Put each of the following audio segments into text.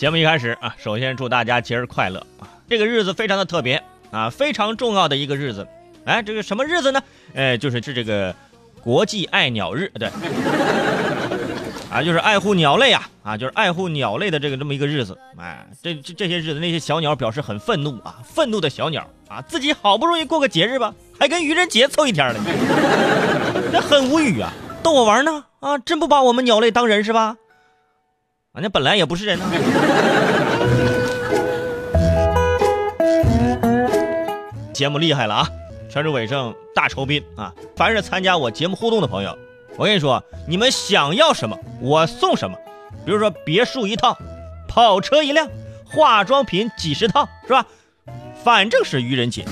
节目一开始啊，首先祝大家节日快乐啊！这个日子非常的特别啊，非常重要的一个日子。哎，这个什么日子呢？哎，就是是这个国际爱鸟日，对，啊，就是爱护鸟类啊，啊，就是爱护鸟类的这个这么一个日子。哎，这这这些日子，那些小鸟表示很愤怒啊，愤怒的小鸟啊，自己好不容易过个节日吧，还跟愚人节凑一天了，这很无语啊！逗我玩呢？啊，真不把我们鸟类当人是吧？人家本来也不是人呢。节目厉害了啊！全市伟盛大酬宾啊！凡是参加我节目互动的朋友，我跟你说，你们想要什么，我送什么。比如说别墅一套，跑车一辆，化妆品几十套，是吧？反正是愚人节。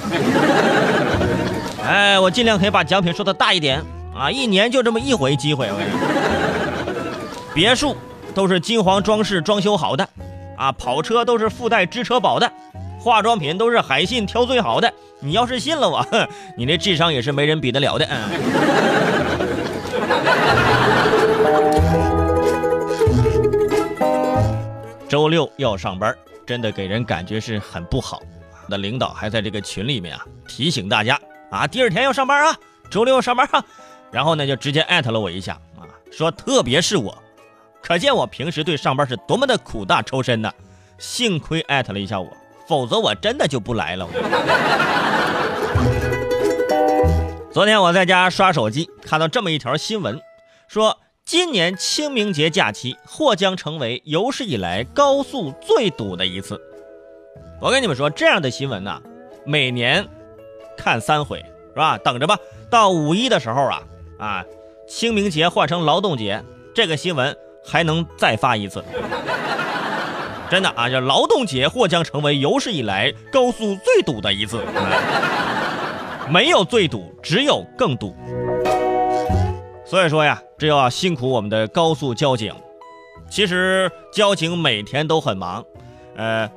哎，我尽量可以把奖品说的大一点啊！一年就这么一回机会，我跟你说，别墅。都是金黄装饰装修好的，啊，跑车都是附带支车保的，化妆品都是海信挑最好的。你要是信了我，你那智商也是没人比得了的。嗯。周六要上班，真的给人感觉是很不好。那领导还在这个群里面啊提醒大家啊，第二天要上班啊，周六要上班啊。然后呢就直接艾特了我一下啊，说特别是我。可见我平时对上班是多么的苦大仇深呐！幸亏艾特了一下我，否则我真的就不来了。昨天我在家刷手机，看到这么一条新闻，说今年清明节假期或将成为有史以来高速最堵的一次。我跟你们说，这样的新闻呐，每年看三回是吧？等着吧，到五一的时候啊啊，清明节换成劳动节，这个新闻。还能再发一次，真的啊！这劳动节或将成为有史以来高速最堵的一次，没有最堵，只有更堵。所以说呀，这要辛苦我们的高速交警。其实交警每天都很忙，呃，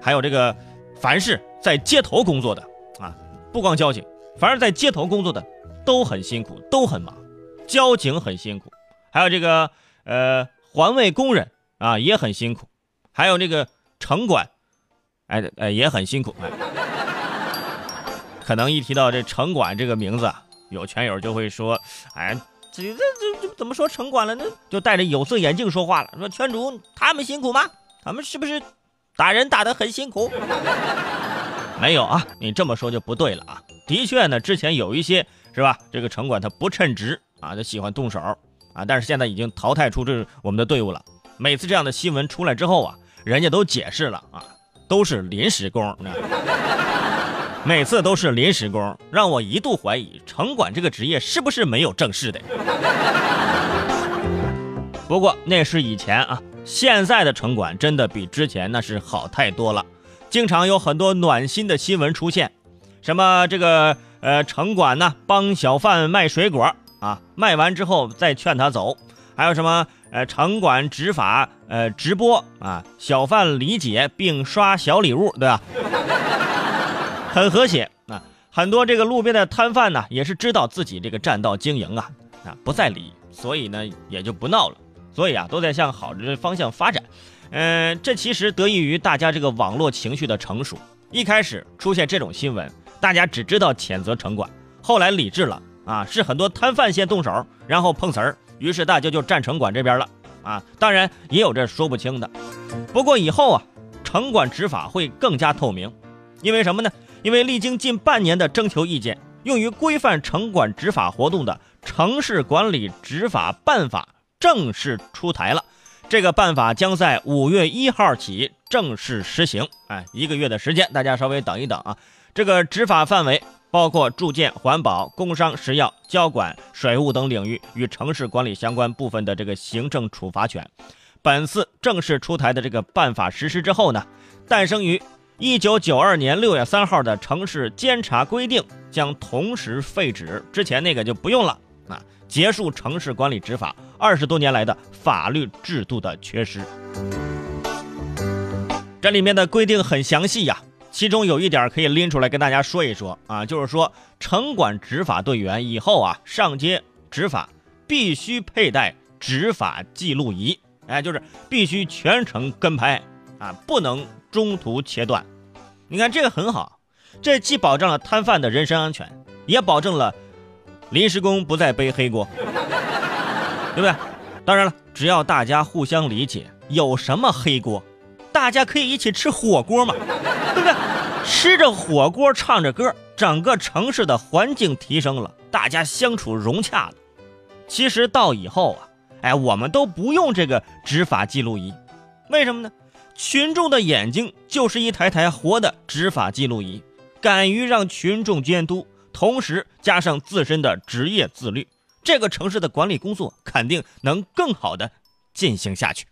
还有这个，凡是在街头工作的啊，不光交警，凡是在街头工作的都很辛苦，都很忙。交警很辛苦。还有这个呃环卫工人啊也很辛苦，还有这个城管，哎哎也很辛苦。可能一提到这城管这个名字，有权友就会说，哎这这这这怎么说城管了呢？就戴着有色眼镜说话了，说圈主他们辛苦吗？他们是不是打人打得很辛苦？没有啊，你这么说就不对了啊。的确呢，之前有一些是吧，这个城管他不称职啊，他喜欢动手。啊！但是现在已经淘汰出这我们的队伍了。每次这样的新闻出来之后啊，人家都解释了啊，都是临时工。每次都是临时工，让我一度怀疑城管这个职业是不是没有正式的。不过那是以前啊，现在的城管真的比之前那是好太多了。经常有很多暖心的新闻出现，什么这个呃城管呢帮小贩卖水果。啊，卖完之后再劝他走，还有什么？呃，城管执法，呃，直播啊，小贩理解并刷小礼物，对吧？很和谐啊。很多这个路边的摊贩呢，也是知道自己这个占道经营啊，啊，不在理，所以呢，也就不闹了。所以啊，都在向好的方向发展。嗯，这其实得益于大家这个网络情绪的成熟。一开始出现这种新闻，大家只知道谴责城管，后来理智了。啊，是很多摊贩先动手，然后碰瓷儿，于是大家就站城管这边了。啊，当然也有这说不清的。不过以后啊，城管执法会更加透明，因为什么呢？因为历经近半年的征求意见，用于规范城管执法活动的《城市管理执法办法》正式出台了。这个办法将在五月一号起正式实行。哎，一个月的时间，大家稍微等一等啊。这个执法范围。包括住建、环保、工商、食药、交管、水务等领域与城市管理相关部分的这个行政处罚权。本次正式出台的这个办法实施之后呢，诞生于一九九二年六月三号的城市监察规定将同时废止，之前那个就不用了啊，结束城市管理执法二十多年来的法律制度的缺失。这里面的规定很详细呀。其中有一点可以拎出来跟大家说一说啊，就是说城管执法队员以后啊上街执法必须佩戴执法记录仪哎，就是必须全程跟拍啊，不能中途切断。你看这个很好，这既保障了摊贩的人身安全，也保证了临时工不再背黑锅，对不对？当然了，只要大家互相理解，有什么黑锅？大家可以一起吃火锅嘛，对不对？吃着火锅，唱着歌，整个城市的环境提升了，大家相处融洽了。其实到以后啊，哎，我们都不用这个执法记录仪，为什么呢？群众的眼睛就是一台台活的执法记录仪，敢于让群众监督，同时加上自身的职业自律，这个城市的管理工作肯定能更好的进行下去。